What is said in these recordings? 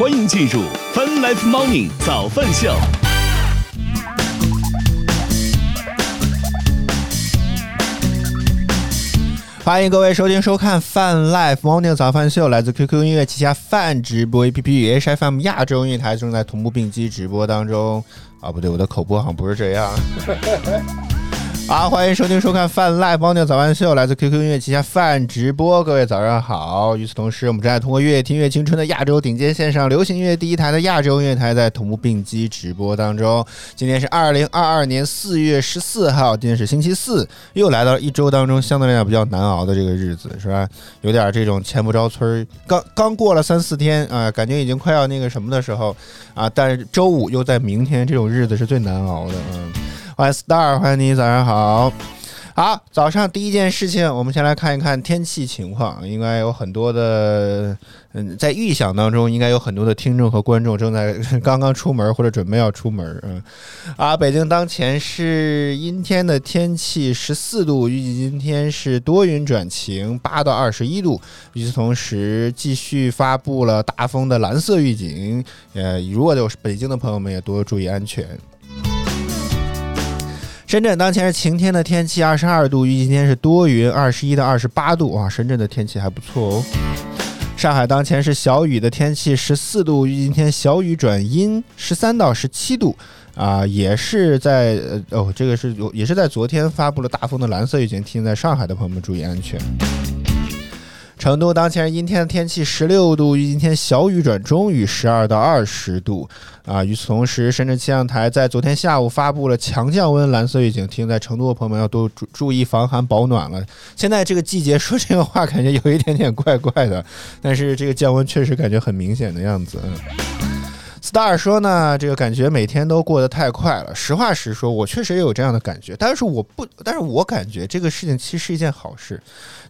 欢迎进入 Fun Life Morning 早饭秀。欢迎各位收听收看泛 Life Morning 早饭秀，来自 QQ 音乐旗下泛直播 APP 与 HFM 亚洲音乐台正在同步并机直播当中。啊，不对，我的口播好像不是这样。好，欢迎收听收看泛 Live 猫牛早安秀，来自 QQ 音乐旗下泛直播，各位早上好。与此同时，我们正在通过“越听越青春”的亚洲顶尖线上流行音乐第一台的亚洲音乐台，在同步并机直播当中。今天是二零二二年四月十四号，今天是星期四，又来到了一周当中相对来讲比较难熬的这个日子，是吧？有点这种前不着村儿，刚刚过了三四天啊，感觉已经快要那个什么的时候啊，但是周五又在明天，这种日子是最难熬的，嗯。欢迎 Star，欢迎你，早上好。好，早上第一件事情，我们先来看一看天气情况。应该有很多的，嗯，在预想当中，应该有很多的听众和观众正在刚刚出门或者准备要出门。嗯，啊，北京当前是阴天的天气，十四度，预计今天是多云转晴，八到二十一度。与此同时，继续发布了大风的蓝色预警。呃，如果有北京的朋友们，也多注意安全。深圳当前是晴天的天气，二十二度，预计今天是多云，二十一到二十八度。啊，深圳的天气还不错哦。上海当前是小雨的天气，十四度，预计今天小雨转阴，十三到十七度。啊，也是在哦，这个是也是在昨天发布了大风的蓝色预警，提醒在上海的朋友们注意安全。成都当前阴天的天气，十六度，今天小雨转中雨，十二到二十度。啊，与此同时，深圳气象台在昨天下午发布了强降温蓝色预警，提醒在成都的朋友们要多注注意防寒保暖了。现在这个季节说这个话，感觉有一点点怪怪的，但是这个降温确实感觉很明显的样子。嗯 Star 说呢，这个感觉每天都过得太快了。实话实说，我确实也有这样的感觉，但是我不，但是我感觉这个事情其实是一件好事。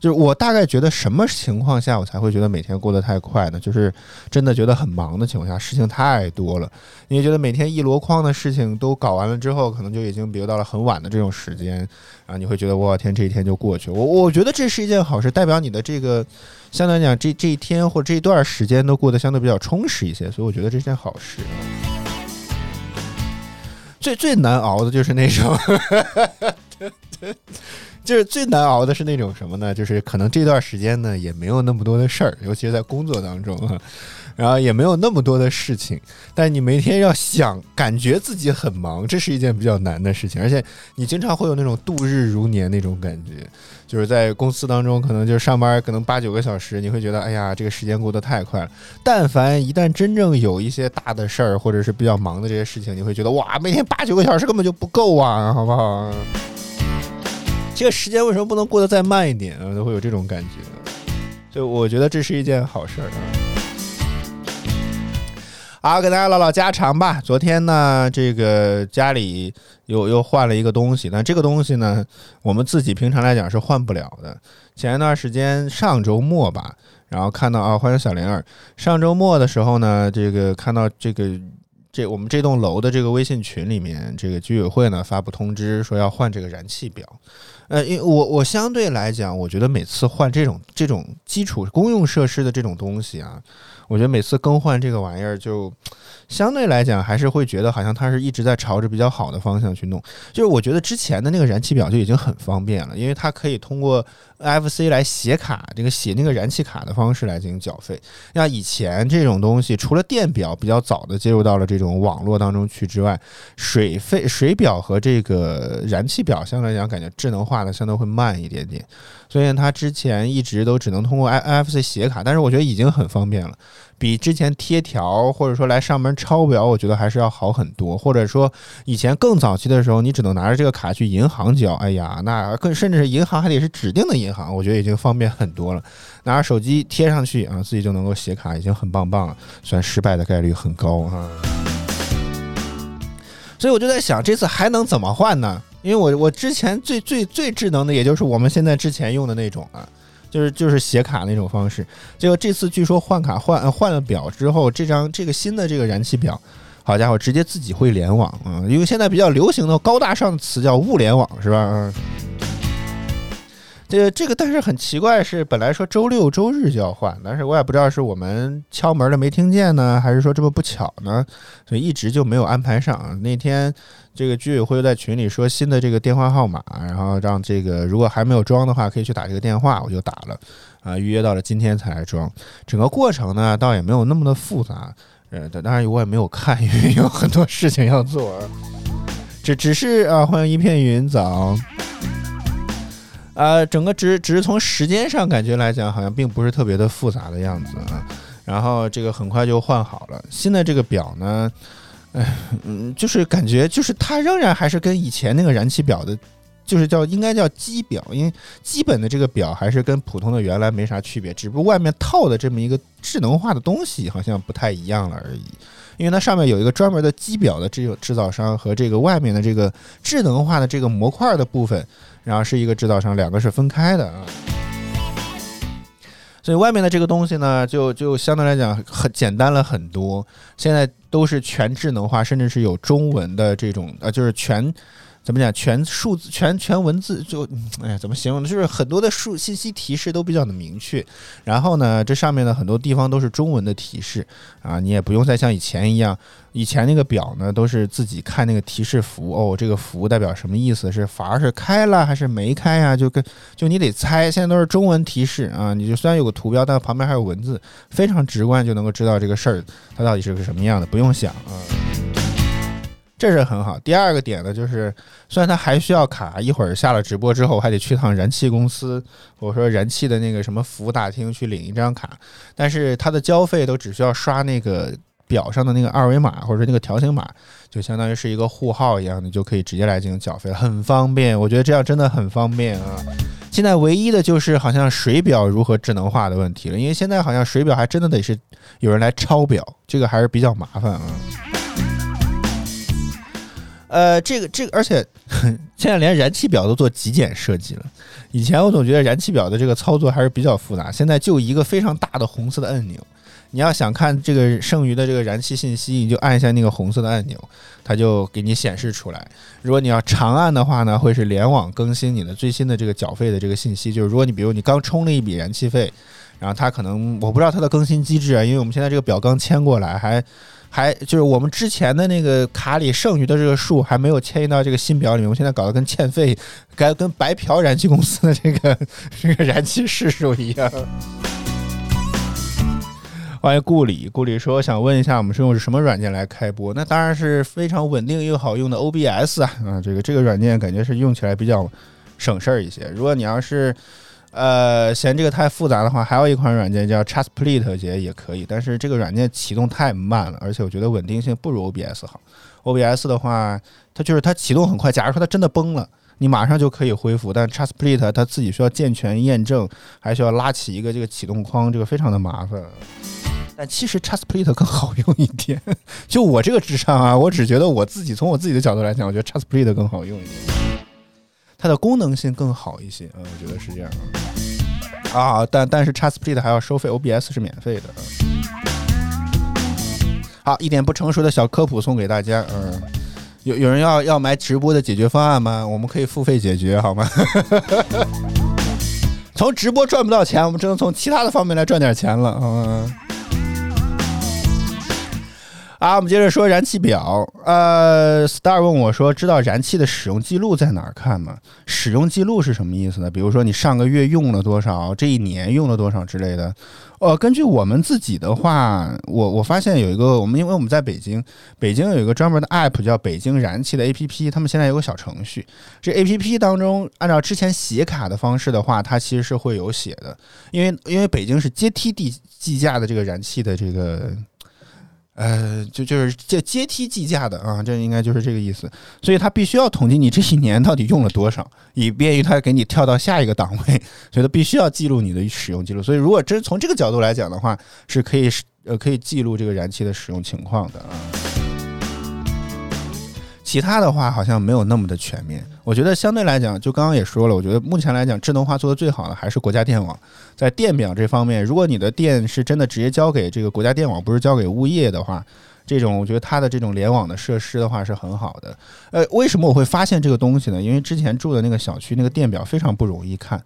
就是我大概觉得什么情况下我才会觉得每天过得太快呢？就是真的觉得很忙的情况下，事情太多了，你觉得每天一箩筐的事情都搞完了之后，可能就已经比如到了很晚的这种时间，啊，你会觉得我天，这一天就过去。我我觉得这是一件好事，代表你的这个。相对来讲，这这一天或这一段时间都过得相对比较充实一些，所以我觉得这是件好事。最最难熬的就是那种，就是最难熬的是那种什么呢？就是可能这段时间呢也没有那么多的事儿，尤其是在工作当中啊。然后也没有那么多的事情，但你每天要想感觉自己很忙，这是一件比较难的事情。而且你经常会有那种度日如年那种感觉，就是在公司当中，可能就上班可能八九个小时，你会觉得哎呀，这个时间过得太快了。但凡一旦真正有一些大的事儿，或者是比较忙的这些事情，你会觉得哇，每天八九个小时根本就不够啊，好不好？这个时间为什么不能过得再慢一点啊？都会有这种感觉，就我觉得这是一件好事儿啊。好，给大家唠唠家常吧。昨天呢，这个家里又又换了一个东西，但这个东西呢，我们自己平常来讲是换不了的。前一段时间，上周末吧，然后看到啊，欢迎小灵儿。上周末的时候呢，这个看到这个这我们这栋楼的这个微信群里面，这个居委会呢发布通知说要换这个燃气表。呃，因我我相对来讲，我觉得每次换这种这种基础公用设施的这种东西啊。我觉得每次更换这个玩意儿，就相对来讲还是会觉得好像它是一直在朝着比较好的方向去弄。就是我觉得之前的那个燃气表就已经很方便了，因为它可以通过 NFC 来写卡，这个写那个燃气卡的方式来进行缴费。像以前这种东西，除了电表比较早的接入到了这种网络当中去之外，水费水表和这个燃气表相对来讲感觉智能化的相对会慢一点点。所以它之前一直都只能通过 NFC 写卡，但是我觉得已经很方便了，比之前贴条或者说来上门抄表，我觉得还是要好很多。或者说以前更早期的时候，你只能拿着这个卡去银行交，哎呀，那更甚至是银行还得是指定的银行，我觉得已经方便很多了。拿着手机贴上去啊，自己就能够写卡，已经很棒棒了。虽然失败的概率很高啊，所以我就在想，这次还能怎么换呢？因为我我之前最最最智能的，也就是我们现在之前用的那种啊，就是就是写卡那种方式。结果这次据说换卡换换了表之后，这张这个新的这个燃气表，好家伙，直接自己会联网啊！因为现在比较流行的高大上的词叫物联网，是吧？这这个，但是很奇怪是，本来说周六周日就要换，但是我也不知道是我们敲门了没听见呢，还是说这么不巧呢，所以一直就没有安排上。那天这个居委会在群里说新的这个电话号码，然后让这个如果还没有装的话，可以去打这个电话，我就打了啊，预约到了今天才来装。整个过程呢，倒也没有那么的复杂，呃，当然我也没有看，因为有很多事情要做。只只是啊，欢迎一片云早。呃，整个只只是从时间上感觉来讲，好像并不是特别的复杂的样子啊。然后这个很快就换好了。新的这个表呢，哎，嗯，就是感觉就是它仍然还是跟以前那个燃气表的，就是叫应该叫机表，因为基本的这个表还是跟普通的原来没啥区别，只不过外面套的这么一个智能化的东西好像不太一样了而已。因为它上面有一个专门的机表的制制造商和这个外面的这个智能化的这个模块的部分。然后是一个制造商，两个是分开的啊，所以外面的这个东西呢，就就相对来讲很简单了很多。现在都是全智能化，甚至是有中文的这种呃，就是全。怎么讲？全数字、全全文字，就哎呀，怎么形容呢？就是很多的数信息提示都比较的明确。然后呢，这上面的很多地方都是中文的提示啊，你也不用再像以前一样，以前那个表呢都是自己看那个提示符哦，这个符代表什么意思？是阀儿是开了还是没开呀？就跟就你得猜。现在都是中文提示啊，你就虽然有个图标，但旁边还有文字，非常直观就能够知道这个事儿它到底是个什么样的，不用想啊。这是很好。第二个点呢，就是虽然它还需要卡，一会儿下了直播之后还得去趟燃气公司，或者说燃气的那个什么服务大厅去领一张卡，但是它的交费都只需要刷那个表上的那个二维码或者那个条形码，就相当于是一个户号一样的，就可以直接来进行缴费，很方便。我觉得这样真的很方便啊。现在唯一的就是好像水表如何智能化的问题了，因为现在好像水表还真的得是有人来抄表，这个还是比较麻烦啊。呃，这个这个，而且 现在连燃气表都做极简设计了。以前我总觉得燃气表的这个操作还是比较复杂，现在就一个非常大的红色的按钮，你要想看这个剩余的这个燃气信息，你就按一下那个红色的按钮，它就给你显示出来。如果你要长按的话呢，会是联网更新你的最新的这个缴费的这个信息。就是如果你比如你刚充了一笔燃气费，然后它可能我不知道它的更新机制啊，因为我们现在这个表刚迁过来还。还就是我们之前的那个卡里剩余的这个数还没有迁移到这个新表里面，我现在搞得跟欠费，该跟白嫖燃气公司的这个 这个燃气市数一样。欢迎顾里，顾里说想问一下，我们是用什么软件来开播？那当然是非常稳定又好用的 OBS 啊啊，这个这个软件感觉是用起来比较省事儿一些。如果你要是呃，嫌这个太复杂的话，还有一款软件叫 ChatSplit，也也可以，但是这个软件启动太慢了，而且我觉得稳定性不如 OBS 好。OBS 的话，它就是它启动很快，假如说它真的崩了，你马上就可以恢复，但 ChatSplit 它自己需要健全验证，还需要拉起一个这个启动框，这个非常的麻烦。但其实 ChatSplit 更好用一点，就我这个智商啊，我只觉得我自己从我自己的角度来讲，我觉得 ChatSplit 更好用一点。它的功能性更好一些，嗯，我觉得是这样啊。啊，但但是 XSplit 还要收费，OBS 是免费的。好，一点不成熟的小科普送给大家，嗯，有有人要要买直播的解决方案吗？我们可以付费解决，好吗？从直播赚不到钱，我们只能从其他的方面来赚点钱了，嗯。啊，我们接着说燃气表。呃，Star 问我说：“知道燃气的使用记录在哪儿看吗？使用记录是什么意思呢？比如说你上个月用了多少，这一年用了多少之类的。”呃，根据我们自己的话，我我发现有一个，我们因为我们在北京，北京有一个专门的 App 叫北京燃气的 APP，他们现在有个小程序。这 APP 当中，按照之前写卡的方式的话，它其实是会有写的，因为因为北京是阶梯地计价的这个燃气的这个。呃，就就是这阶梯计价的啊，这应该就是这个意思。所以它必须要统计你这一年到底用了多少，以便于它给你跳到下一个档位。所以它必须要记录你的使用记录。所以如果真从这个角度来讲的话，是可以呃可以记录这个燃气的使用情况的啊。其他的话好像没有那么的全面，我觉得相对来讲，就刚刚也说了，我觉得目前来讲智能化做的最好的还是国家电网，在电表这方面，如果你的电是真的直接交给这个国家电网，不是交给物业的话，这种我觉得它的这种联网的设施的话是很好的。呃，为什么我会发现这个东西呢？因为之前住的那个小区那个电表非常不容易看。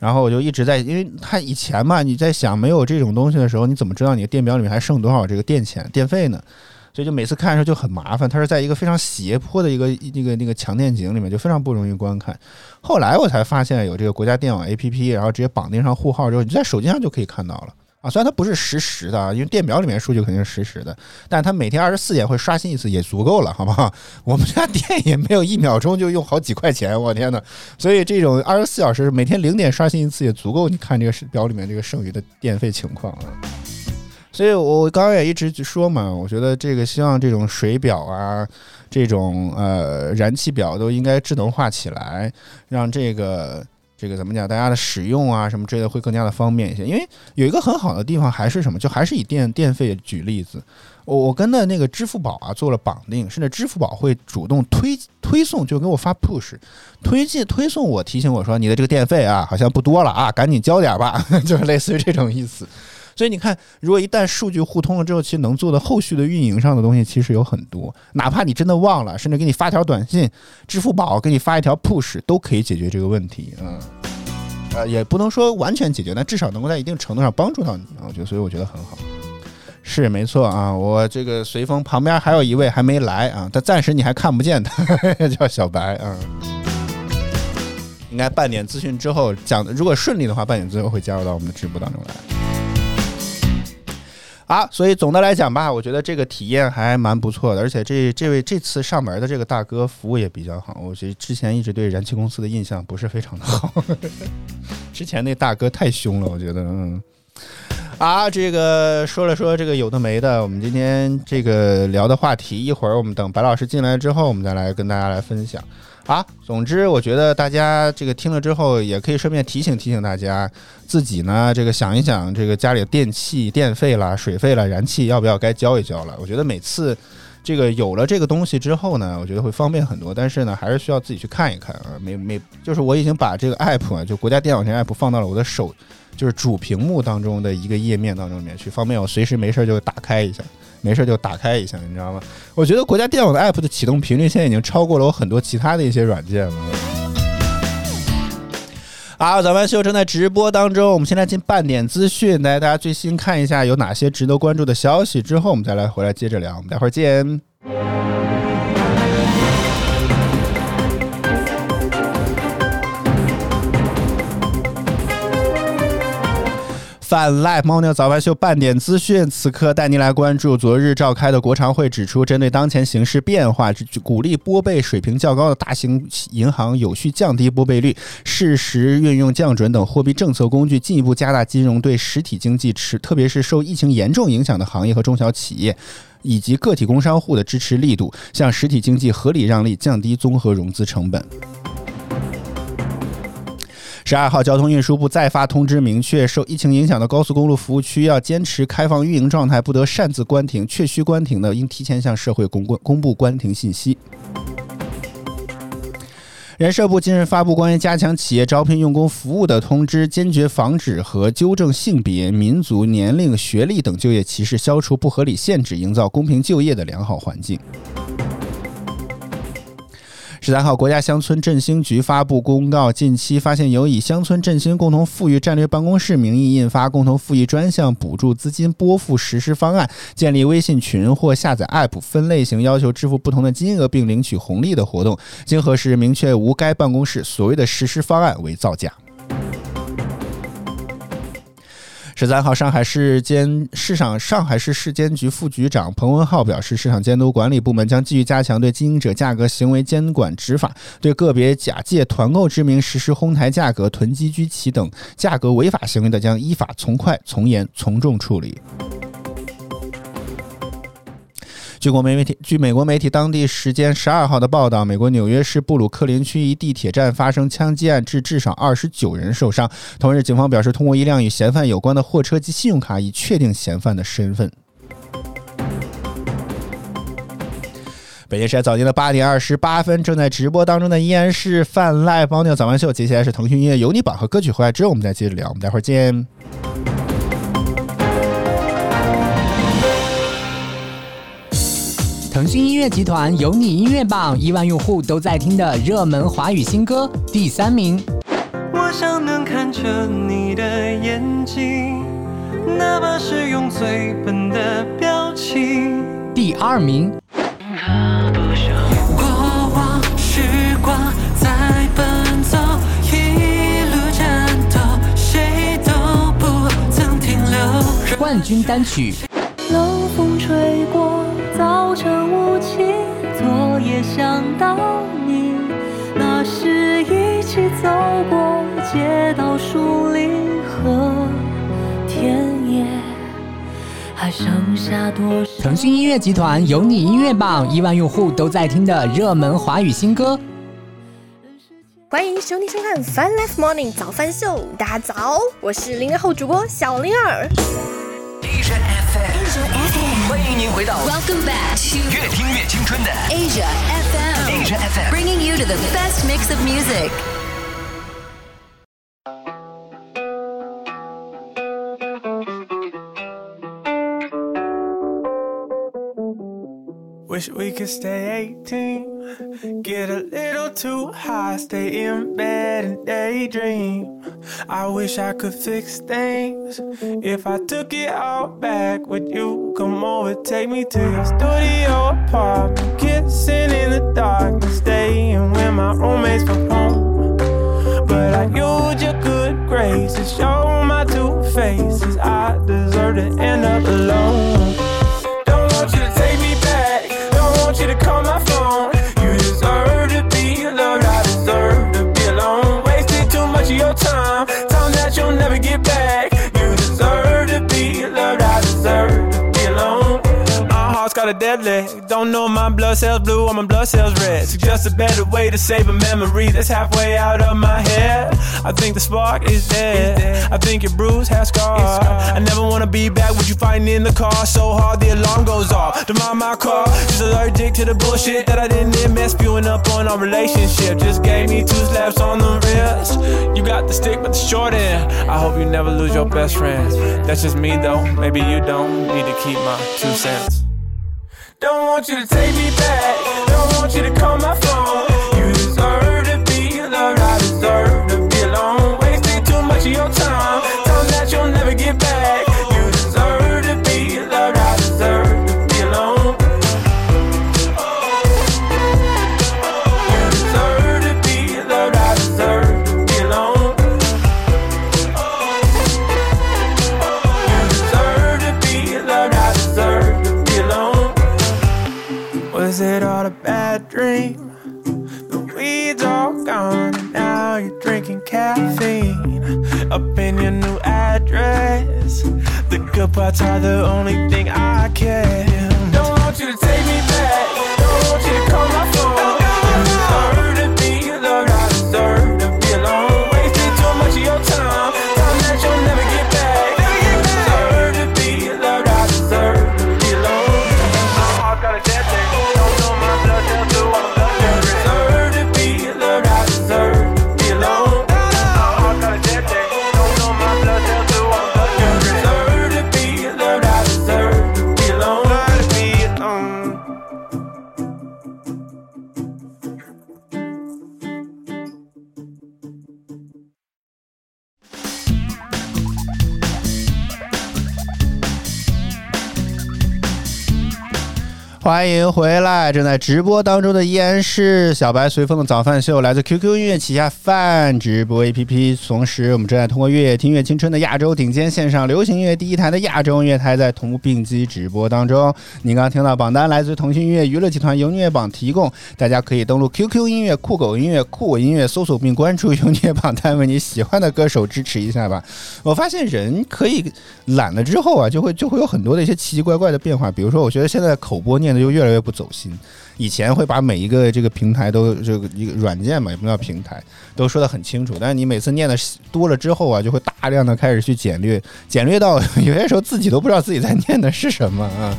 然后我就一直在，因为它以前嘛，你在想没有这种东西的时候，你怎么知道你的电表里面还剩多少这个电钱、电费呢？所以就每次看的时候就很麻烦，它是在一个非常斜坡的一个那个那个强电井里面，就非常不容易观看。后来我才发现有这个国家电网 APP，然后直接绑定上户号之后，你在手机上就可以看到了啊。虽然它不是实时的，因为电表里面数据肯定是实时的，但它每天二十四点会刷新一次，也足够了，好不好？我们家电也没有一秒钟就用好几块钱，我天呐！所以这种二十四小时每天零点刷新一次也足够，你看这个表里面这个剩余的电费情况了。所以我刚刚也一直说嘛，我觉得这个希望这种水表啊，这种呃燃气表都应该智能化起来，让这个这个怎么讲，大家的使用啊什么之类的会更加的方便一些。因为有一个很好的地方还是什么，就还是以电电费举例子，我我跟的那个支付宝啊做了绑定，甚至支付宝会主动推推送，就给我发 push 推荐推送我提醒我说你的这个电费啊好像不多了啊，赶紧交点吧，就是类似于这种意思。所以你看，如果一旦数据互通了之后，其实能做的后续的运营上的东西其实有很多。哪怕你真的忘了，甚至给你发条短信，支付宝给你发一条 push，都可以解决这个问题。嗯，呃，也不能说完全解决，但至少能够在一定程度上帮助到你啊。我觉得，所以我觉得很好。是没错啊，我这个随风旁边还有一位还没来啊，他暂时你还看不见他，叫小白啊。应该半点资讯之后讲，如果顺利的话，半点资讯会加入到我们的直播当中来。啊，所以总的来讲吧，我觉得这个体验还蛮不错的，而且这这位这次上门的这个大哥服务也比较好。我觉得之前一直对燃气公司的印象不是非常的好，之前那大哥太凶了，我觉得，嗯。啊，这个说了说这个有的没的，我们今天这个聊的话题，一会儿我们等白老师进来之后，我们再来跟大家来分享。啊，总之我觉得大家这个听了之后，也可以顺便提醒提醒大家，自己呢这个想一想，这个家里的电器电费啦、水费啦、燃气要不要该交一交了？我觉得每次这个有了这个东西之后呢，我觉得会方便很多，但是呢，还是需要自己去看一看啊。没没，就是我已经把这个 app 啊，就国家电网这 app 放到了我的手，就是主屏幕当中的一个页面当中面去，方便我随时没事就打开一下。没事就打开一下，你知道吗？我觉得国家电网的 app 的启动频率现在已经超过了我很多其他的一些软件了。好，早班秀正在直播当中，我们现在进半点资讯，来大家最新看一下有哪些值得关注的消息，之后我们再来回来接着聊，我们待会儿见。泛 Live 猫尿早饭秀半点资讯，此刻带您来关注昨日召开的国常会指出，针对当前形势变化，鼓励拨备水平较高的大型银行有序降低拨备率，适时运用降准等货币政策工具，进一步加大金融对实体经济持，特别是受疫情严重影响的行业和中小企业以及个体工商户的支持力度，向实体经济合理让利，降低综合融资成本。十二号，交通运输部再发通知，明确受疫情影响的高速公路服务区要坚持开放运营状态，不得擅自关停，确需关停的应提前向社会公公公布关停信息。人社部近日发布关于加强企业招聘用工服务的通知，坚决防止和纠正性别、民族、年龄、学历等就业歧视，消除不合理限制，营造公平就业的良好环境。十三号，国家乡村振兴局发布公告，近期发现有以乡村振兴共同富裕战略办公室名义印发共同富裕专项补助资金拨付实施方案，建立微信群或下载 App 分类型要求支付不同的金额并领取红利的活动，经核实明确无该办公室所谓的实施方案为造假。十三号，上海市监市场上海市市监局副局长彭文浩表示，市场监督管理部门将继续加强对经营者价格行为监管执法，对个别假借团购之名实施哄抬价格、囤积居奇等价格违法行为的，将依法从快、从严、从重处理。据国媒媒体，据美国媒体当地时间十二号的报道，美国纽约市布鲁克林区一地铁站发生枪击案，致至少二十九人受伤。同日，警方表示，通过一辆与嫌犯有关的货车及信用卡，已确定嫌犯的身份。北京时间早间的八点二十八分，正在直播当中的依然是泛赖包尿早饭秀，接下来是腾讯音乐有你榜和歌曲回来之后，我们再接着聊，我们待会儿见。腾讯音乐集团有你音乐榜，亿万用户都在听的热门华语新歌第三名。我想能看着你的眼睛，哪怕是用最笨的表情。第二名，过往时光在奔走，一路战斗，谁都不曾停留。冠军单曲冷风吹过，早晨雾气，昨夜想到你，那时一起走过街道、树林和田野，还剩下多少？腾讯音乐集团有你音乐榜亿万用户都在听的热门华语新歌。欢迎兄弟收看《Fun Life Morning 早饭秀》，大家早，我是零零后主播小灵儿。Asia FM，欢迎您回到 Welcome back to 越听越青春的 Asia FM, Asia FM。 bringing you to the best mix of music. Wish we could stay 18. Get a little too high, stay in bed and daydream. I wish I could fix things. If I took it all back, would you come over, take me to your studio apartment? Kissing in the dark and staying when my roommates from home. But I used your good graces, show my two faces. I deserve to end up alone. Got. Don't know my blood cells blue or my blood cells red. Suggest a better way to save a memory that's halfway out of my head. I think the spark is dead. I think your bruise has scars. I never wanna be back with you fighting in the car so hard the alarm goes off. To mind my car, just allergic to the bullshit that I didn't admit. Spewing up on our relationship. Just gave me two slaps on the wrist. You got the stick, but the short end. I hope you never lose your best friend. That's just me though. Maybe you don't need to keep my two cents. Don't want you to take me back. Don't want you to call my phone. You deserve to be loved. I deserve caffeine. Up in your new address. The good parts are the only thing I care. 欢迎回来！正在直播当中的依然是小白随风的早饭秀，来自 QQ 音乐旗下饭直播 APP。同时，我们正在通过越听越青春的亚洲顶尖线上流行音乐第一台的亚洲音乐台，在同步并机直播当中。您刚刚听到榜单来自腾讯音乐娱乐集团由音乐榜提供，大家可以登录 QQ 音乐、酷狗音乐、酷我音乐，搜索并关注由音乐榜单，为你喜欢的歌手支持一下吧。我发现人可以懒了之后啊，就会就会有很多的一些奇奇怪怪的变化。比如说，我觉得现在口播念就越来越不走心。以前会把每一个这个平台都这个一个软件嘛，也不叫平台，都说的很清楚。但是你每次念的多了之后啊，就会大量的开始去简略，简略到有些时候自己都不知道自己在念的是什么啊。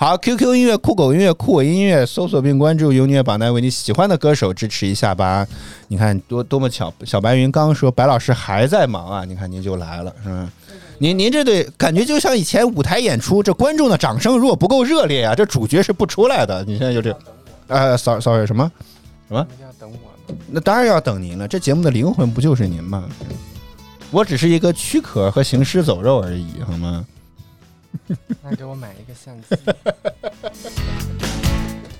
好，QQ 音乐、酷狗音乐、酷我音乐，搜索并关注优音乐榜单，为你喜欢的歌手支持一下吧。你看多多么巧，小白云刚说白老师还在忙啊，你看您就来了，是吧？您您这对感觉就像以前舞台演出，这观众的掌声如果不够热烈啊，这主角是不出来的。你现在就这，呃，sorry sorry 什么？什么？要等我吗？那当然要等您了，这节目的灵魂不就是您吗？我只是一个躯壳和行尸走肉而已，好吗？那给我买一个相机。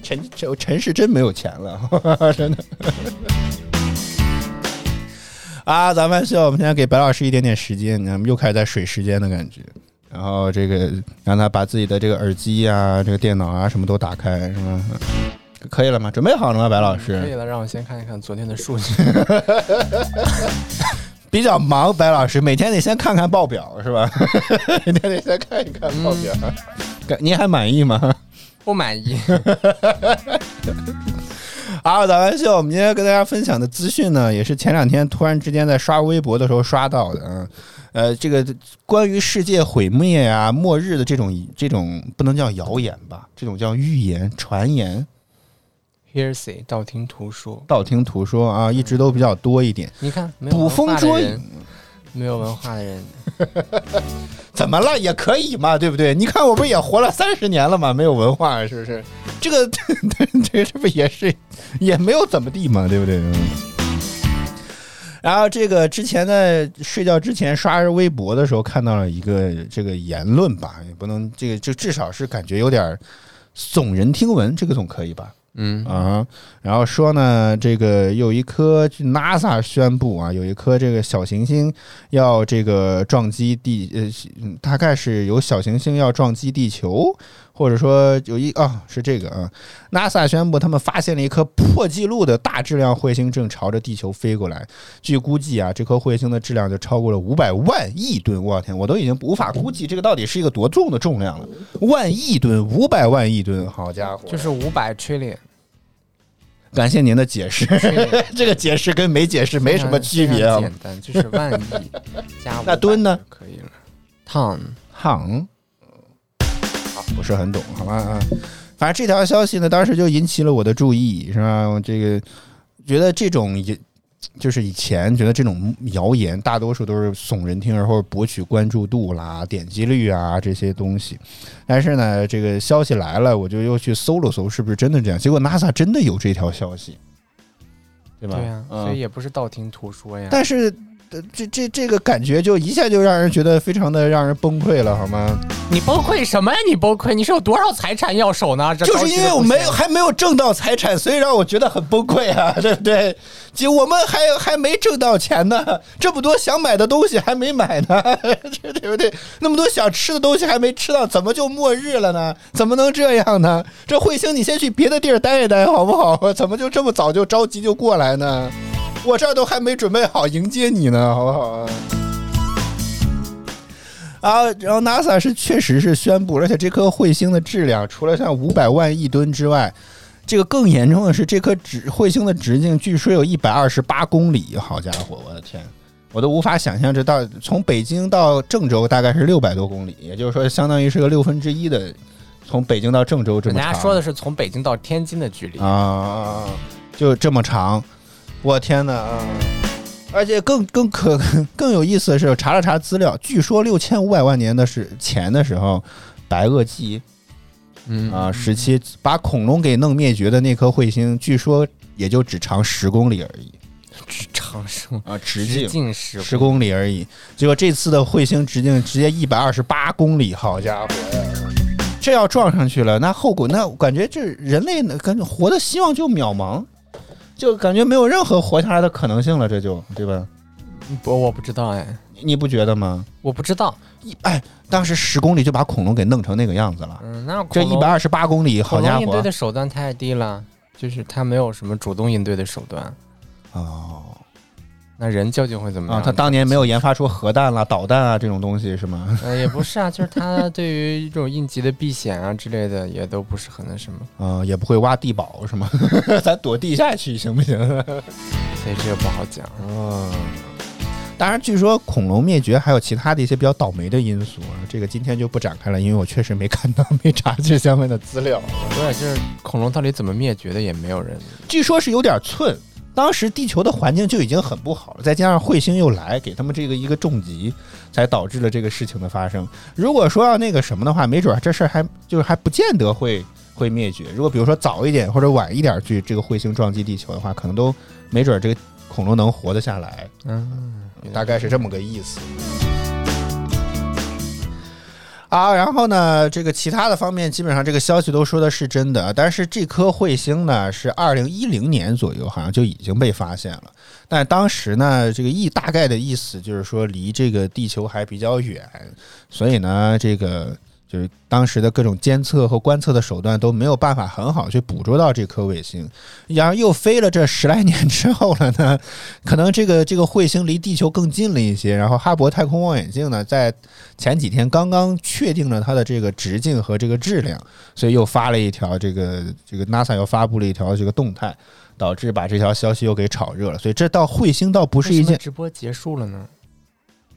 陈陈陈是真没有钱了，真的。啊，咱们需要我们现在给白老师一点点时间，咱们又开始在水时间的感觉。然后这个让他把自己的这个耳机啊、这个电脑啊什么都打开，是吗？可以了吗？准备好了吗，白老师？可以了，让我先看一看昨天的数据。比较忙，白老师每天得先看看报表，是吧？每天得先看一看报表。感您还满意吗？不满意。好，早安秀，我们今天跟大家分享的资讯呢，也是前两天突然之间在刷微博的时候刷到的啊。呃，这个关于世界毁灭啊、末日的这种这种不能叫谣言吧，这种叫预言、传言、Hearsay，道听途说。道听途说啊，一直都比较多一点。你看，捕风捉影，没有文化的人，怎么了？也可以嘛，对不对？你看我不也活了三十年了嘛，没有文化是不是？这个 这这这不也是也没有怎么地嘛，对不对？然后这个之前在睡觉之前刷微博的时候看到了一个这个言论吧，也不能这个就至少是感觉有点耸人听闻，这个总可以吧？嗯。啊，然后说呢，这个有一颗 NASA 宣布啊，有一颗这个小行星要这个撞击地，呃，大概是有小行星要撞击地球，或者说有一啊是这个啊，NASA 宣布他们发现了一颗破纪录的大质量彗星正朝着地球飞过来，据估计啊，这颗彗星的质量就超过了五百万亿吨，我天，我都已经无法估计这个到底是一个多重的重量了，万亿吨，五百万亿吨，好家伙，就是五百 trillion，感谢您的解释，这个解释跟没解释没什么区别啊。简单，就是万亿加 那吨呢？500就可以了。ton 行，好，不是很懂，好吧啊。反正这条消息呢，当时就引起了我的注意，是吧？我这个觉得这种也。就是以前觉得这种谣言大多数都是耸人听闻或者博取关注度啦、点击率啊这些东西，但是呢，这个消息来了，我就又去搜了搜，是不是真的这样？结果 NASA 真的有这条消息，对吧？对呀，嗯所以也不是道听途说呀。但是呃这这这个感觉就一下就让人觉得非常的让人崩溃了，好吗？你崩溃什么呀？你崩溃？你是有多少财产要守呢？这就是因为我没有还没有挣到财产，所以让我觉得很崩溃啊，对不对？就我们还还没挣到钱呢，这么多想买的东西还没买呢，对不对？那么多想吃的东西还没吃到，怎么就末日了呢？怎么能这样呢？这彗星你先去别的地儿待一待好不好？怎么就这么早就着急就过来呢？我这儿都还没准备好迎接你呢，好不好啊？啊，然后 NASA 是确实是宣布，而且这颗彗星的质量除了像五百万亿吨之外，这个更严重的是这颗直彗星的直径据说有一百二十八公里，好家伙，我的天！我都无法想象，这到从北京到郑州大概是六百多公里，也就是说，相当于是个六分之一的从北京到郑州这么长。人家说的是从北京到天津的距离，啊，就这么长，我天哪！啊而且更更可更有意思的是，我查了查资料，据说六千五百万年的是前的时候，白垩纪嗯啊时期把恐龙给弄灭绝的那颗彗星，据说也就只长十公里而已长生啊，直直径十公里而已。结果这次的彗星直径直接一百二十八公里，好家伙！这要撞上去了，那后果那感觉这人类呢，感觉活的希望就渺茫，就感觉没有任何活下来的可能性了，这就对吧？不，我不知道哎，你你不觉得吗？我不知道。一哎，当时十公里就把恐龙给弄成那个样子了，嗯，那这一百二十八公里，好家伙恐龙应对的手段太低了，就是他没有什么主动应对的手段。哦那人究竟会怎么样？啊！他当年没有研发出核弹啦、导弹啊这种东西是吗？呃，也不是啊，就是他对于这种应急的避险啊之类的，也都不是很那什么，啊，也不会挖地堡是吗？咱躲地下去行不行？所以这个不好讲。哦，当然，据说恐龙灭绝还有其他的一些比较倒霉的因素啊，这个今天就不展开了，因为我确实没看到，没查这相关的资料。对，就是恐龙到底怎么灭绝的，也没有人。据说是有点寸，当时地球的环境就已经很不好了，再加上彗星又来，给他们这个一个重击，才导致了这个事情的发生。如果说要那个什么的话，没准儿这事儿还就是还不见得会会灭绝。如果比如说早一点或者晚一点去这个彗星撞击地球的话，可能都没准这个恐龙能活得下来。嗯，大概是这么个意思。啊，然后呢，这个其他的方面，基本上这个消息都说的是真的，但是这颗彗星呢，是二零一零年左右好像就已经被发现了，但当时呢，这个意大概的意思就是说离这个地球还比较远，所以呢，这个。就是当时的各种监测和观测的手段都没有办法很好去捕捉到这颗卫星，然后又飞了这十来年之后了呢，可能这个这个彗星离地球更近了一些，然后哈勃太空望远镜呢在前几天刚刚确定了它的这个直径和这个质量，所以又发了一条这个这个 NASA 又发布了一条这个动态，导致把这条消息又给炒热了，所以这到彗星倒不是一件直播结束了呢？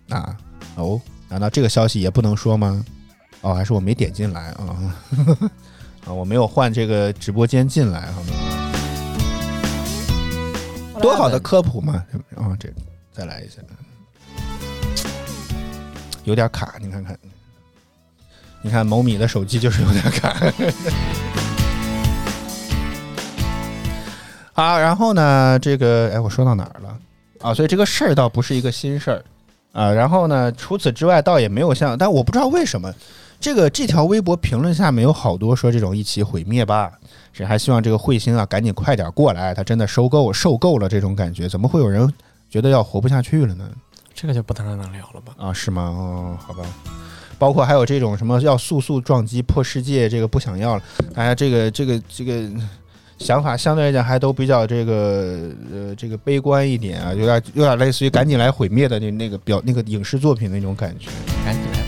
啊哦，难道这个消息也不能说吗？哦，还是我没点进来啊啊！我没有换这个直播间进来，好吗？多好的科普嘛！啊，这再来一下，有点卡，你看看，你看某米的手机就是有点卡。啊，然后呢，这个哎，我说到哪儿了？啊，所以这个事儿倒不是一个新事儿啊。然后呢，除此之外，倒也没有像，但我不知道为什么。这个这条微博评论下面有好多说这种一起毁灭吧，谁还希望这个彗星啊赶紧快点过来，他真的受够受够了这种感觉，怎么会有人觉得要活不下去了呢？这个就不太能聊了吧？啊，是吗？哦，好吧。包括还有这种什么要速速撞击破世界，这个不想要了，大家这个这个这个想法相对来讲还都比较这个呃这个悲观一点啊，有点有点类似于赶紧来毁灭的那那个表那个影视作品那种感觉，赶紧。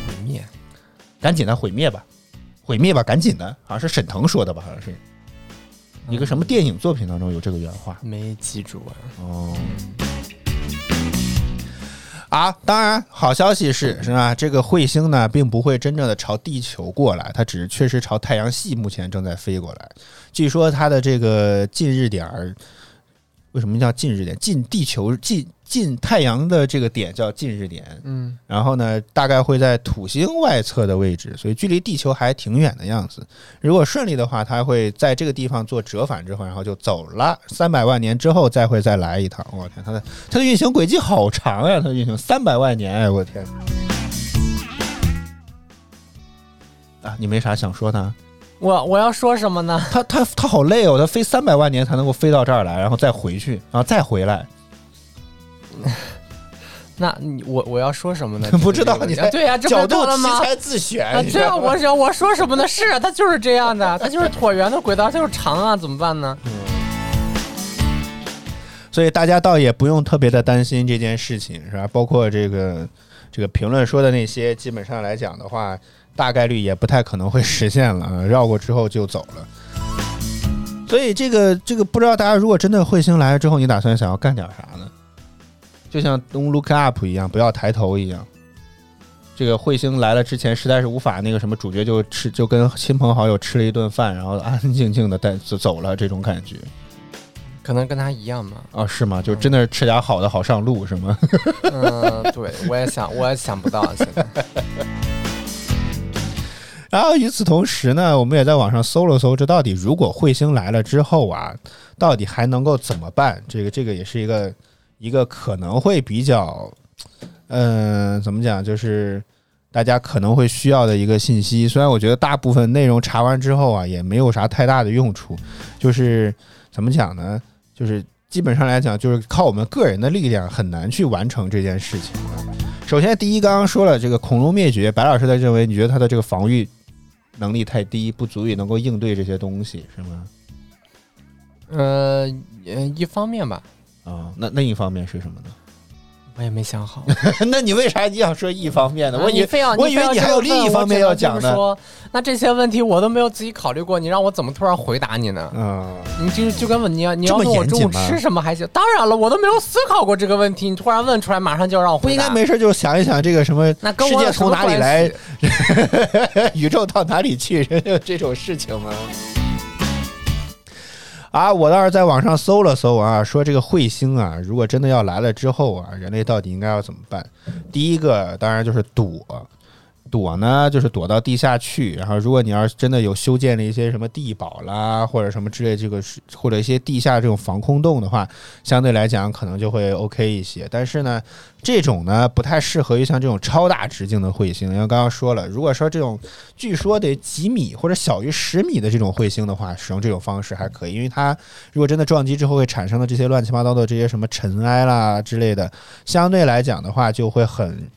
赶紧的毁灭吧，毁灭吧，赶紧的，好像是沈腾说的吧，好像是一个什么电影作品当中有这个原话，没记住啊。哦，啊，当然，好消息是，是吧？这个彗星呢，并不会真正的朝地球过来，它只是确实朝太阳系目前正在飞过来。据说它的这个近日点儿，为什么叫近日点？近地球近。近太阳的这个点叫近日点，嗯，然后呢，大概会在土星外侧的位置，所以距离地球还挺远的样子。如果顺利的话，它会在这个地方做折返之后，然后就走了。三百万年之后再会再来一趟。我天，它的它的运行轨迹好长呀！它运行三百万年，哎，我天！啊，你没啥想说的？我我要说什么呢？它它它好累哦，它飞三百万年才能够飞到这儿来，然后再回去，然后再回来。那你我我要说什么呢？不知道你对呀，角度了吗？才自选。对啊，我想我说什么呢？是啊，它就是这样的，它就是椭圆的轨道，它就是长啊，怎么办呢？所以大家倒也不用特别的担心这件事情，是吧？包括这个这个评论说的那些，基本上来讲的话，大概率也不太可能会实现了啊，绕过之后就走了。所以这个这个不知道大家如果真的彗星来了之后，你打算想要干点啥呢？就像 Don't look up 一样，不要抬头一样。这个彗星来了之前，实在是无法那个什么，主角就吃就跟亲朋好友吃了一顿饭，然后安安 静静的带走走了，这种感觉。可能跟他一样嘛？啊，是吗？就真的是吃点好的，好上路是吗？嗯，对，我也想，我也想不到现在。然后与此同时呢，我们也在网上搜了搜，这到底如果彗星来了之后啊，到底还能够怎么办？这个这个也是一个。一个可能会比较，嗯，怎么讲，就是大家可能会需要的一个信息。虽然我觉得大部分内容查完之后啊，也没有啥太大的用处。就是怎么讲呢？就是基本上来讲，就是靠我们个人的力量很难去完成这件事情。首先，第一，刚刚说了这个恐龙灭绝，白老师在认为，你觉得它的这个防御能力太低，不足以能够应对这些东西，是吗？呃，一方面吧。啊，那另一方面是什么呢？我也没想好。那你为啥你要说一方面呢？我以为非要，我以为你还有另一方面要讲呢。说，那这些问题我都没有自己考虑过，你让我怎么突然回答你呢？嗯，你就就跟问你要你要问我中午吃什么还行。当然了，我都没有思考过这个问题，你突然问出来，马上就要让我回答。不应该没事就想一想这个什么？那世界从哪里来？宇宙到哪里去？这种事情吗？啊，我倒是在网上搜了搜啊，说这个彗星啊，如果真的要来了之后啊，人类到底应该要怎么办？第一个当然就是躲，躲呢，就是躲到地下去。然后，如果你要是真的有修建了一些什么地堡啦，或者什么之类，这个是或者一些地下这种防空洞的话，相对来讲可能就会 OK 一些。但是呢，这种呢不太适合于像这种超大直径的彗星，因为刚刚说了，如果说这种据说得几米或者小于十米的这种彗星的话，使用这种方式还可以，因为它如果真的撞击之后会产生的这些乱七八糟的这些什么尘埃啦之类的，相对来讲的话就会很。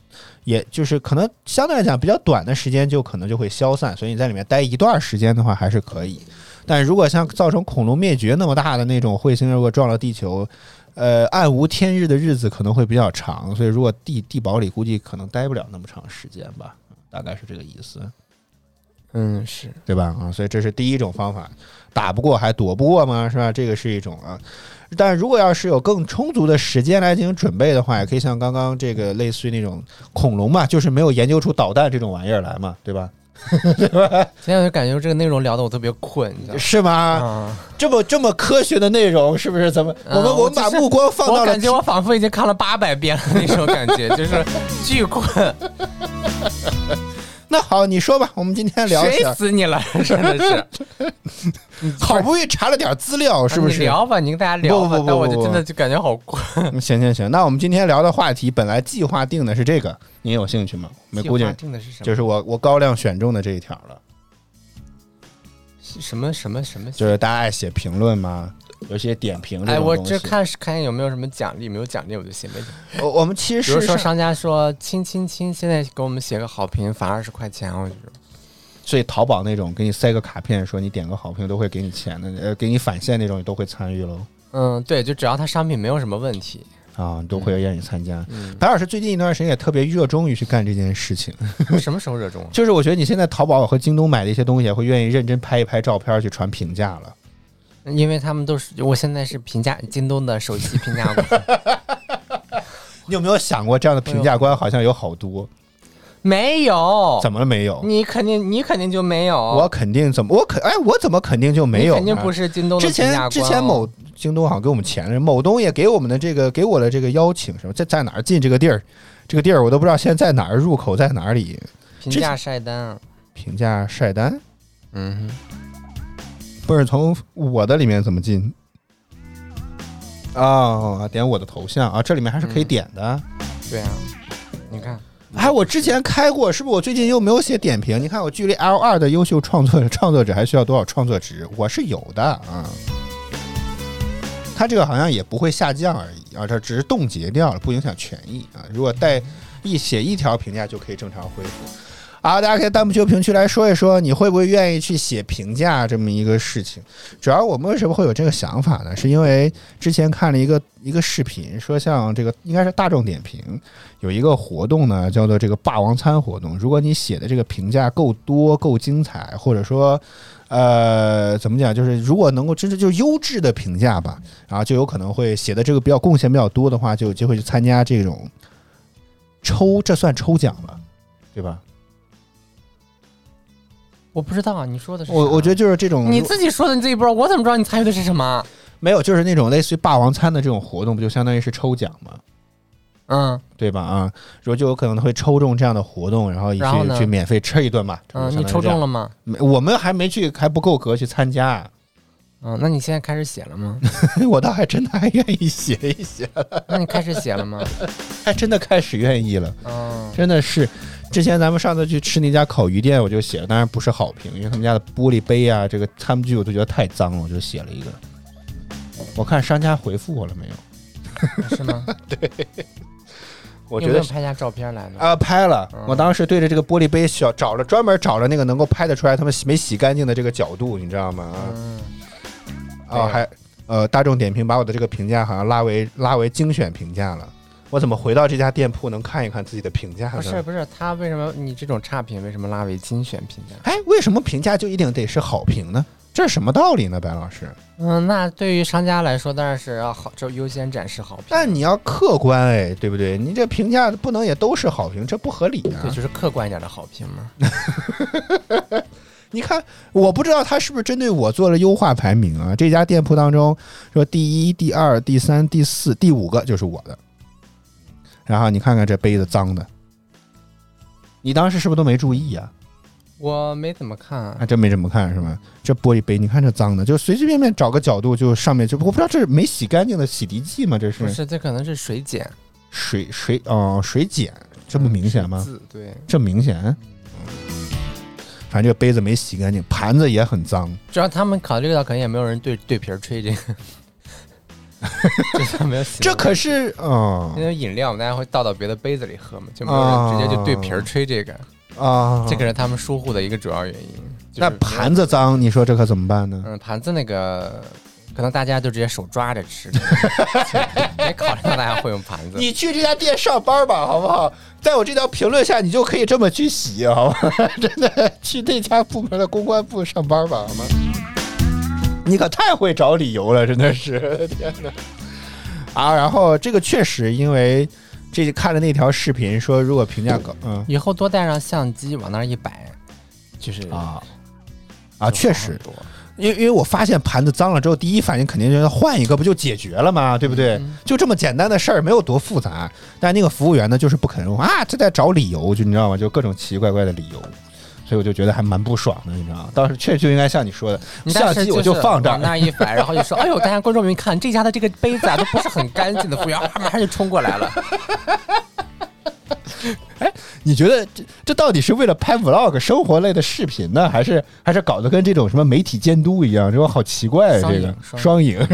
也就是可能相对来讲比较短的时间就可能就会消散，所以你在里面待一段时间的话还是可以。但如果像造成恐龙灭绝那么大的那种彗星，如果撞了地球，呃，暗无天日的日子可能会比较长。所以如果地地堡里估计可能待不了那么长时间吧，大概是这个意思。嗯，是对吧？啊，所以这是第一种方法，打不过还躲不过吗？是吧？这个是一种啊。但如果要是有更充足的时间来进行准备的话，也可以像刚刚这个类似于那种恐龙嘛，就是没有研究出导弹这种玩意儿来嘛，对吧？对吧？现在就感觉这个内容聊的我特别困，是吗？这么这么科学的内容，是不是？咱们我们我们把目光放到了，我感觉我仿佛已经看了八百遍了那种感觉，就是巨困。那好，你说吧，我们今天聊。谁死你了？真的是，好不容易查了点资料，是不是？聊吧，你跟大家聊吧。但我就真的就感觉好困。行行行，那我们今天聊的话题本来计划定的是这个，您有兴趣吗？没估计定的是什么？就是我我高亮选中的这一条了。什么什么什么？就是大家爱写评论吗？有些点评哎，我这看看有没有什么奖励，没有奖励我就写没奖。我我们其实比如说商家说亲亲亲，现在给我们写个好评返二十块钱，我觉得。所以淘宝那种给你塞个卡片，说你点个好评都会给你钱的，呃，给你返现那种你都会参与喽。嗯，对，就只要他商品没有什么问题啊，都会愿意参加。白老师最近一段时间也特别热衷于去干这件事情。什么时候热衷？就是我觉得你现在淘宝和京东买的一些东西，会愿意认真拍一拍照片去传评价了。因为他们都是，我现在是评价京东的首席评价官。你有没有想过，这样的评价官好像有好多？没有？怎么了？没有？你肯定，你肯定就没有。我肯定怎么？我肯哎，我怎么肯定就没有？肯定不是京东的之前之前某京东好像给我们钱了，某东也给我们的这个给我的这个邀请，什么在在哪儿进这个地儿？这个地儿我都不知道现在在哪儿，入口在哪里？评价晒单啊？评价晒单？嗯。不是从我的里面怎么进？啊，点我的头像啊，这里面还是可以点的。对啊，你看，哎，我之前开过，是不是？我最近又没有写点评。你看，我距离 L 二的优秀创作创作者还需要多少创作值？我是有的啊。它这个好像也不会下降而已啊，这只是冻结掉了，不影响权益啊。如果带一写一条评价就可以正常恢复。好，大家可以弹幕区、评论区来说一说，你会不会愿意去写评价这么一个事情？主要我们为什么会有这个想法呢？是因为之前看了一个一个视频，说像这个应该是大众点评有一个活动呢，叫做这个霸王餐活动。如果你写的这个评价够多、够精彩，或者说呃怎么讲，就是如果能够真正就是优质的评价吧，然后就有可能会写的这个比较贡献比较多的话，就有机会去参加这种抽，这算抽奖了，对吧？我不知道啊，你说的是我，我觉得就是这种你自己说的，你自己不知道，我怎么知道你参与的是什么？没有，就是那种类似于霸王餐的这种活动，不就相当于是抽奖吗？嗯，对吧？啊，说就有可能会抽中这样的活动，然后去去免费吃一顿嘛。嗯，你抽中了吗？没，我们还没去，还不够格去参加。嗯，那你现在开始写了吗？我倒还真的还愿意写一写。那你开始写了吗？还真的开始愿意了。嗯，真的是。之前咱们上次去吃那家烤鱼店，我就写了，当然不是好评，因为他们家的玻璃杯啊，这个餐具我都觉得太脏了，我就写了一个。我看商家回复我了没有？是吗？对，我觉得拍下照片来了啊，拍了。我当时对着这个玻璃杯小找了专门找了那个能够拍得出来他们没洗干净的这个角度，你知道吗？啊，哦，还呃，大众点评把我的这个评价好像拉为拉为精选评价了。我怎么回到这家店铺能看一看自己的评价呢？不是不是，他为什么你这种差评为什么拉为精选评价？哎，为什么评价就一定得是好评呢？这是什么道理呢，白老师？嗯，那对于商家来说当然是要好，就优先展示好评。但你要客观哎，对不对？你这评价不能也都是好评，这不合理啊。对，就是客观一点的好评嘛。你看，我不知道他是不是针对我做了优化排名啊？这家店铺当中说第一、第二、第三、第四、第五个就是我的。然后你看看这杯子脏的，你当时是不是都没注意呀、我没怎么看，还真没怎么看是吧？这玻璃杯，你看这脏的，就随随便便找个角度，就上面就我不知道这是没洗干净的洗涤剂吗？这是不是，这可能是水碱，水水哦水碱，这么明显吗？字对，这么明显？反正这个杯子没洗干净，盘子也很脏。主要他们考虑到可能也没有人对对瓶儿吹这个，就没有洗。这可是哦那种饮料，大家会倒到别的杯子里喝嘛，就没有人直接就对瓶儿吹这个，啊，这个是他们疏忽的一个主要原因。就是那盘子脏，你说这可怎么办呢？嗯，盘子那个可能大家就直接手抓着吃，没考虑到大家会用盘子。你去这家店上班吧，好不好？在我这条评论下，你就可以这么去洗，好吧？真的，去那家部门的公关部上班吧，好吗？你可太会找理由了，真的是，天哪！啊，然后这个确实，因为这看了那条视频说，如果评价高，嗯以后多带上相机往那儿一摆，就是啊啊，确实，因为因为我发现盘子脏了之后，第一反应肯定就是换一个，不就解决了吗？对不对？就这么简单的事儿，没有多复杂。但那个服务员呢，就是不肯用啊，他在找理由，就你知道吗？就各种奇奇怪怪的理由，所以我就觉得还蛮不爽的，你知道吗？当时确实就应该像你说的，你相机我就放这儿往，那一摆，然后就说：“ 哎呦，大家观众们看这家的这个杯子啊，都不是很干净的。”服务员啊马上就冲过来了。哎你觉得这这到底是为了拍 vlog 生活类的视频呢，还是还是搞得跟这种什么媒体监督一样？这种好奇怪啊！这个双赢，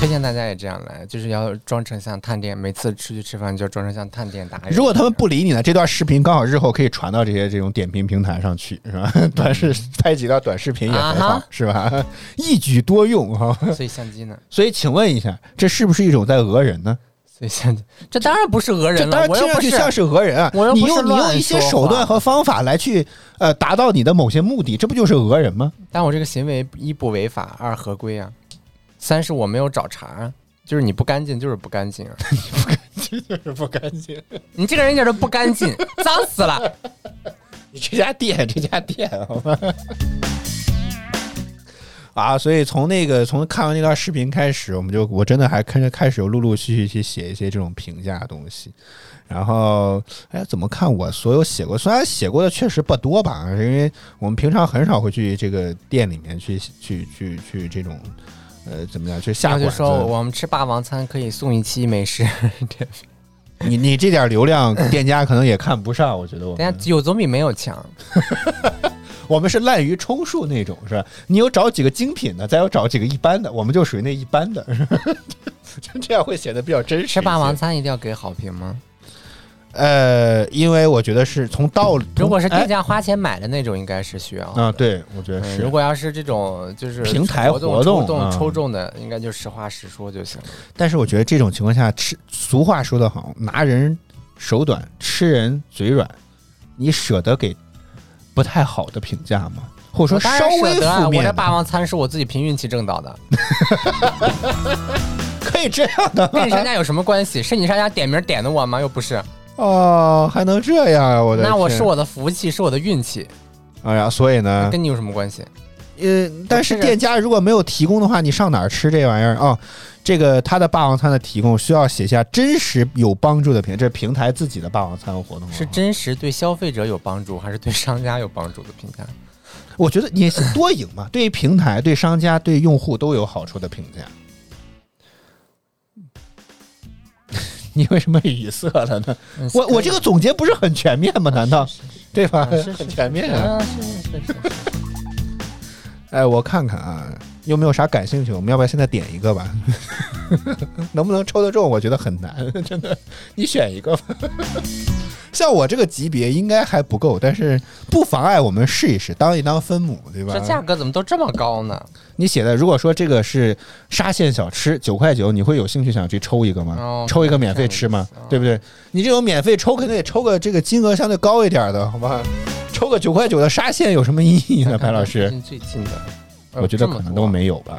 推荐大家也这样来，就是要装成像探店，每次出去吃饭就要装成像探店打人。如果他们不理你呢，这段视频刚好日后可以传到这些这种点评平台上去，是吧？短视拍几段短视频也很好，啊是吧？一举多用哈。所以相机呢？所以，请问一下，这是不是一种在讹人呢？所以相机，这当然不是讹人了，当然听上去像是讹人啊！你用你用一些手段和方法来去呃达到你的某些目的，这不就是讹人吗？但我这个行为一不违法，二合规啊，三是我没有找茬啊，就是你不干净就是不干净啊，就是不干净。你这个人一点都不干净，脏死了。你这家店，这家店，好吧。啊，所以从那个从看完那段视频开始，我们就我真的还开始开始有陆陆续续去写一些这种评价的东西。然后，哎，怎么看我所有写过？虽然写过的确实不多吧，因为我们平常很少会去这个店里面去去去去这种呃怎么样去下馆子。然后就说我们吃霸王餐可以送一期美食，这你你这点流量，店家可能也看不上，我觉得我们大家有总比没有强。我们是滥竽充数那种，是吧？你有找几个精品的，再有找几个一般的，我们就属于那一般的，是吧 就这样会显得比较真实。吃霸王餐一定要给好评吗？呃，因为我觉得是从道理，如果是店哎家花钱买的那种，应该是需要的。啊，对，我觉得是。嗯如果要是这种就是平台活动活动抽动啊抽中的，应该就实话实说就行了。但是我觉得这种情况下，吃俗话说得好，拿人手短，吃人嘴软，你舍得给不太好的评价吗？或者说舍得？我这霸王餐是我自己凭运气挣到的，可以这样的跟你商家有什么关系？是你商家点名点的我吗？又不是。哦，还能这样啊！我的天那我是我的福气，是我的运气，哎呀，所以呢，跟你有什么关系？呃，但是店家如果没有提供的话，你上哪儿吃这玩意儿啊？这个他的霸王餐的提供需要写下真实有帮助的评，这是平台自己的霸王餐活动啊是真实对消费者有帮助，还是对商家有帮助的评价？我觉得你是多赢嘛，对于平台、对商家、对用户都有好处的评价。你为什么语塞了呢？嗯我我这个总结不是很全面吗？难道 对吧？是是很全面啊！是是是。哎，我看看啊，有没有啥感兴趣？我们要不要现在点一个吧？能不能抽得中？我觉得很难，真的。你选一个吧。像我这个级别应该还不够，但是不妨碍我们试一试，当一当分母，对吧？这价格怎么都这么高呢？你写的，如果说这个是沙县小吃九块九，你会有兴趣想去抽一个吗？哦抽一个免费吃吗？对不对？你这种免费抽，肯定得抽个这个金额相对高一点的，好吧？抽个九块九的沙县有什么意义呢？白老师，最近的，我觉得可能都没有吧。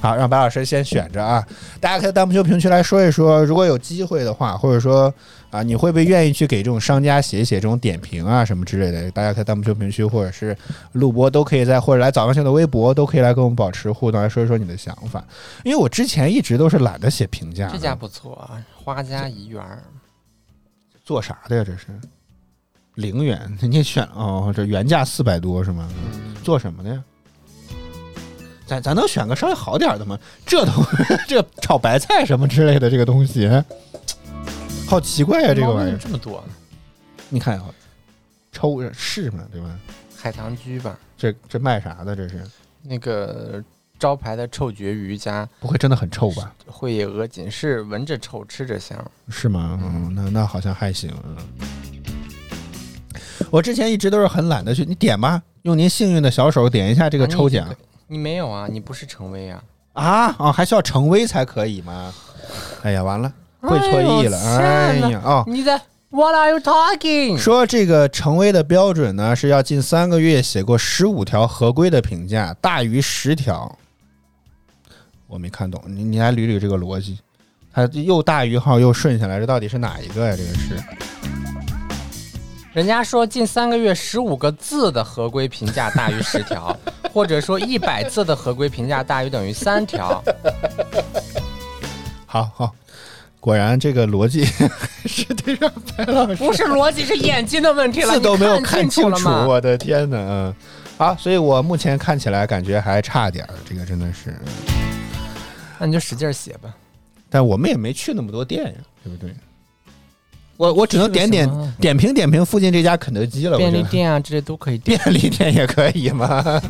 好，让白老师先选着啊！大家可以弹幕区评论区来说一说，如果有机会的话，或者说啊，你会不会愿意去给这种商家写一写这种点评啊什么之类的？大家可以在弹幕区评论区或者是录播都可以在，或者来早上秀的微博都可以来跟我们保持互动，来说一说你的想法。因为我之前一直都是懒得写评价，这家不错啊，花家怡园儿，做啥的呀？这是零元，你选哦，这原价四百多是吗？做什么的呀？咱咱能选个稍微好点的吗？这都 这炒白菜什么之类的这个东西，好奇怪呀、这个玩意儿。这么多，你看啊，抽是嘛？对吧？海棠居吧，这这卖啥的？这是那个招牌的臭绝鱼加不会真的很臭吧？会野鹅锦是闻着臭，吃着香。是吗？嗯，那那好像还行。嗯我之前一直都是很懒得去，你点吧，用您幸运的小手点一下这个抽奖啊你你没有啊？你不是成威啊？啊啊，还需要成威才可以吗？哎呀，完了，会错意了。哎呀，哦，你在 What are you talking？说这个成威的标准呢，是要近三个月写过十五条合规的评价，大于十条。我没看懂，你你来捋捋这个逻辑，它又大于号又顺下来，这到底是哪一个呀？这个是人家说近三个月十五个字的合规评价大于十条，或者说一百字的合规评价大于等于三条。好好，果然这个逻辑 是得让白老师不是逻辑，是眼睛的问题了。字都没有看看清楚，楚？我的天哪！嗯，好，所以我目前看起来感觉还差点儿，这个真的是。那你就使劲写吧。但我们也没去那么多店呀，对不对？我我只能点点点评点评附近这家肯德基了。便利店啊，这些都可以。便利店也可以吗？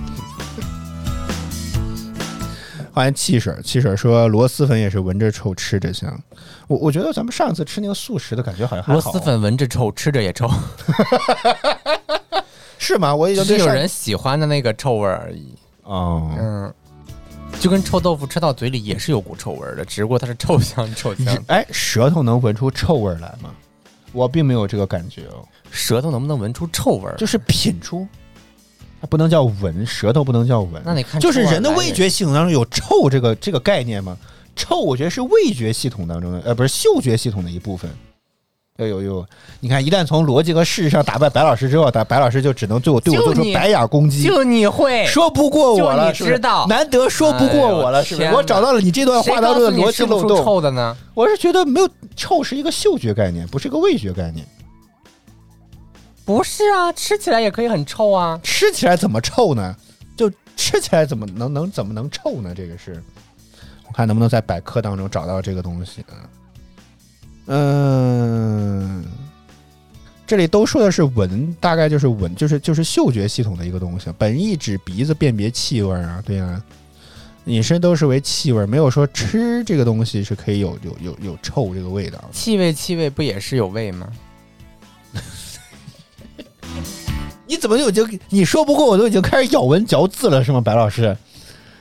欢迎汽水，汽水说螺蛳粉也是闻着臭，吃着香。我我觉得咱们上次吃那个素食的感觉好像还好，螺蛳粉闻着臭，吃着也臭，是吗？我已只经对上是有人喜欢的那个臭味儿而已。哦，嗯，就跟臭豆腐吃到嘴里也是有股臭味儿的，只不过它是臭香臭香。哎，舌头能闻出臭味儿来吗？我并没有这个感觉哦，舌头能不能闻出臭味儿？就是品出，它不能叫闻，舌头不能叫闻。那得看就是人的味觉系统当中有臭这个这个概念吗？臭，我觉得是味觉系统当中的，呃，不是嗅觉系统的一部分。哎呦呦，你看，一旦从逻辑和事实上打败白老师之后，打白老师就只能对我对我做出白眼攻击，就你会说不过我了，知道难得说不过我了，是不是？我找到了你这段话当中的逻辑漏洞。臭的呢？我是觉得没有臭是一个嗅觉概念，不是一个味觉概念。不是啊，吃起来也可以很臭啊。吃起来怎么臭呢？就吃起来怎么能能怎么能臭呢？这个是，我看能不能在百科当中找到这个东西啊。嗯，这里都说的是闻，大概就是闻，就是就是嗅觉系统的一个东西，本意指鼻子辨别气味啊，对啊，引申都是为气味，没有说吃这个东西是可以有有有有臭这个味道。气味，气味不也是有味吗？你怎么就已经你说不过我都已经开始咬文嚼字了是吗，白老师？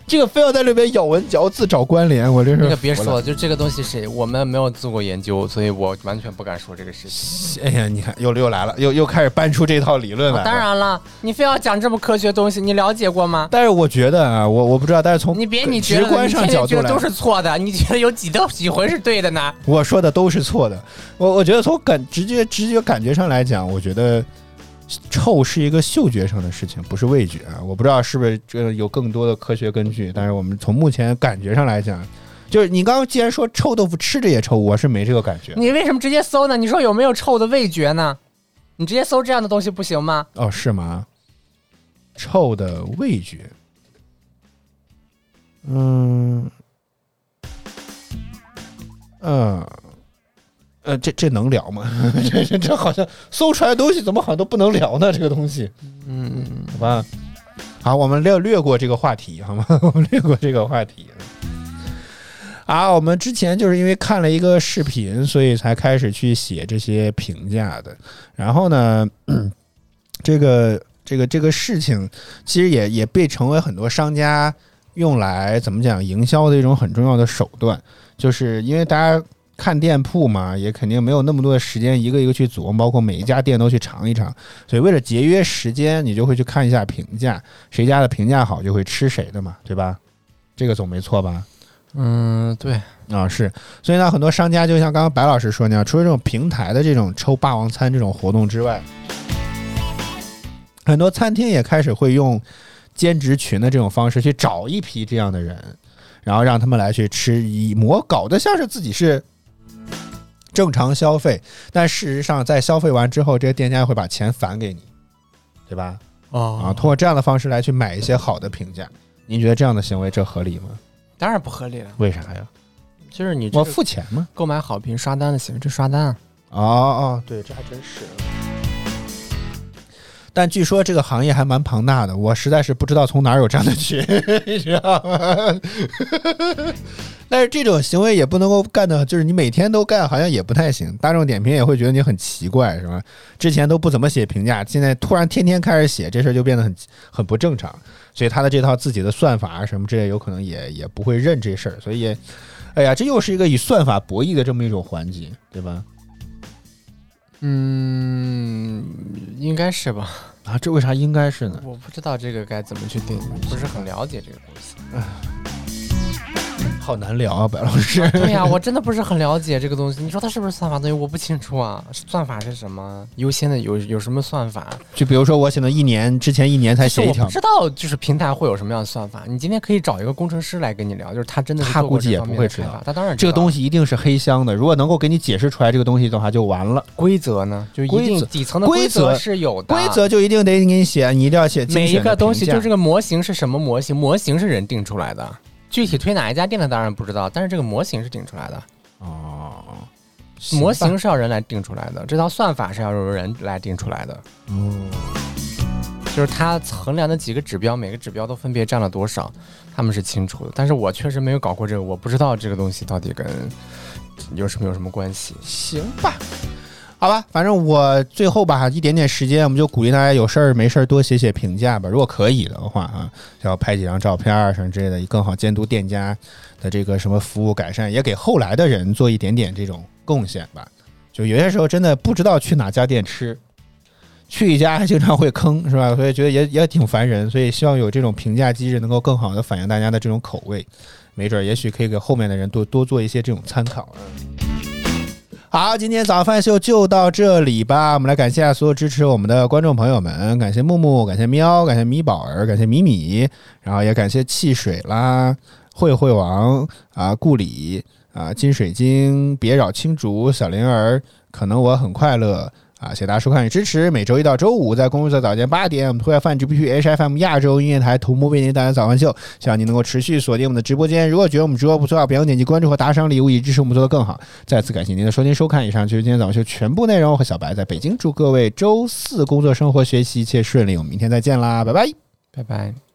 这个非要在这边咬文嚼字找关联，我真是那个别说了，就这个东西谁我们没有做过研究，所以我完全不敢说这个事情。哎呀，你看又又来了，又又开始搬出这套理论来了。当，然了，你非要讲这么科学的东西，你了解过吗？但是我觉得啊，我我不知道，但是从你别你觉得直观上角度来觉得都是错的，你觉得有几道几回是对的呢？我说的都是错的。我我觉得从感直觉直觉感觉上来讲，我觉得臭是一个嗅觉上的事情，不是味觉啊。我不知道是不是这有更多的科学根据，但是我们从目前感觉上来讲，就是你刚刚既然说臭豆腐吃着也臭，我是没这个感觉。你为什么直接搜呢？你说有没有臭的味觉呢？你直接搜这样的东西不行吗？哦，是吗？臭的味觉，嗯，呃，呃，这这能聊吗？这这这好像搜出来的东西怎么好像都不能聊呢？这个东西，嗯，好吧。好，我们略略过这个话题，好吗？我们略过这个话题。啊，我们之前就是因为看了一个视频，所以才开始去写这些评价的。然后呢，这个这个这个事情，其实也也被成为很多商家用来怎么讲营销的一种很重要的手段，就是因为大家看店铺嘛，也肯定没有那么多的时间一个一个去琢磨，包括每一家店都去尝一尝，所以为了节约时间，你就会去看一下评价，谁家的评价好就会吃谁的嘛，对吧？这个总没错吧？嗯，对，啊，是，所以呢，很多商家就像刚刚白老师说那样，除了这种平台的这种抽霸王餐这种活动之外，很多餐厅也开始会用兼职群的这种方式去找一批这样的人，然后让他们来去吃，以模搞得像是自己是正常消费，但事实上在消费完之后，这些店家会把钱返给你，对吧？哦啊，通过这样的方式来去买一些好的评价，您觉得这样的行为这合理吗？当然不合理了，为啥呀？就是你我付钱吗？购买好评刷单的行为，这刷单啊，哦哦，对，这还真是。但据说这个行业还蛮庞大的，我实在是不知道从哪儿有这样的群，你知道吗？但是这种行为也不能够干的，就是你每天都干，好像也不太行。大众点评也会觉得你很奇怪，是吧？之前都不怎么写评价，现在突然天天开始写，这事儿就变得很很不正常。所以他的这套自己的算法啊什么之类，有可能也也不会认这事儿，所以，哎呀，这又是一个以算法博弈的这么一种环节，对吧？嗯，应该是吧？啊，这为啥应该是呢？我不知道这个该怎么去定义，不是很了解这个东西。好难聊啊，白老师。对呀、我真的不是很了解这个东西。你说它是不是算法东西？我不清楚啊。算法是什么？优先的有有什么算法？就比如说，我可能一年之前一年才写一条我不，知道，就是平台会有什么样的算法。你今天可以找一个工程师来跟你聊，就是他真的他估计也不会知道他当然这个东西西一定是黑箱的。如果能够给你解释出来这个东西的话，就完了。规则呢，就一定底层的规则则是有的。规则就一定得给你写，你一定要写精每一个东西，就这个模型是什么模型？模型是人定出来的，具体推哪一家店的当然不知道，但是这个模型是定出来的。哦，模型是要人来定出来的，这套算法是要由人来定出来的。嗯就是它衡量的几个指标，每个指标都分别占了多少，他们是清楚的。但是我确实没有搞过这个，我不知道这个东西到底跟有什么有什么关系。行吧。好吧，反正我最后吧，一点点时间，我们就鼓励大家有事儿没事儿多写写评价吧。如果可以的话啊，要拍几张照片儿什么之类的，更好监督店家的这个什么服务改善，也给后来的人做一点点这种贡献吧。就有些时候真的不知道去哪家店吃，去一家还经常会坑，是吧？所以觉得也也挺烦人。所以希望有这种评价机制，能够更好的反映大家的这种口味，没准儿也许可以给后面的人多多做一些这种参考。嗯。好，今天早饭秀就到这里吧。我们来感谢所有支持我们的观众朋友们，感谢木木，感谢喵，感谢米宝儿，感谢米米，然后也感谢汽水啦、慧慧王啊、顾里啊、金水晶、别扰青竹、小灵儿，可能我很快乐。啊，谢谢大家收看与支持。每周一到周五在公寓的早间八点，我们会在饭 G P P H F M 亚洲音乐台同步为您带来早饭秀。希望您能够持续锁定我们的直播间。如果觉得我们直播不错，别忘点击关注和打赏礼物，以支持我们做得更好。再次感谢您的收听收看，以上就是今天早上秀全部内容。和小白在北京，祝各位周四工作、生活、学习一切顺利。我们明天再见啦，拜拜。拜拜。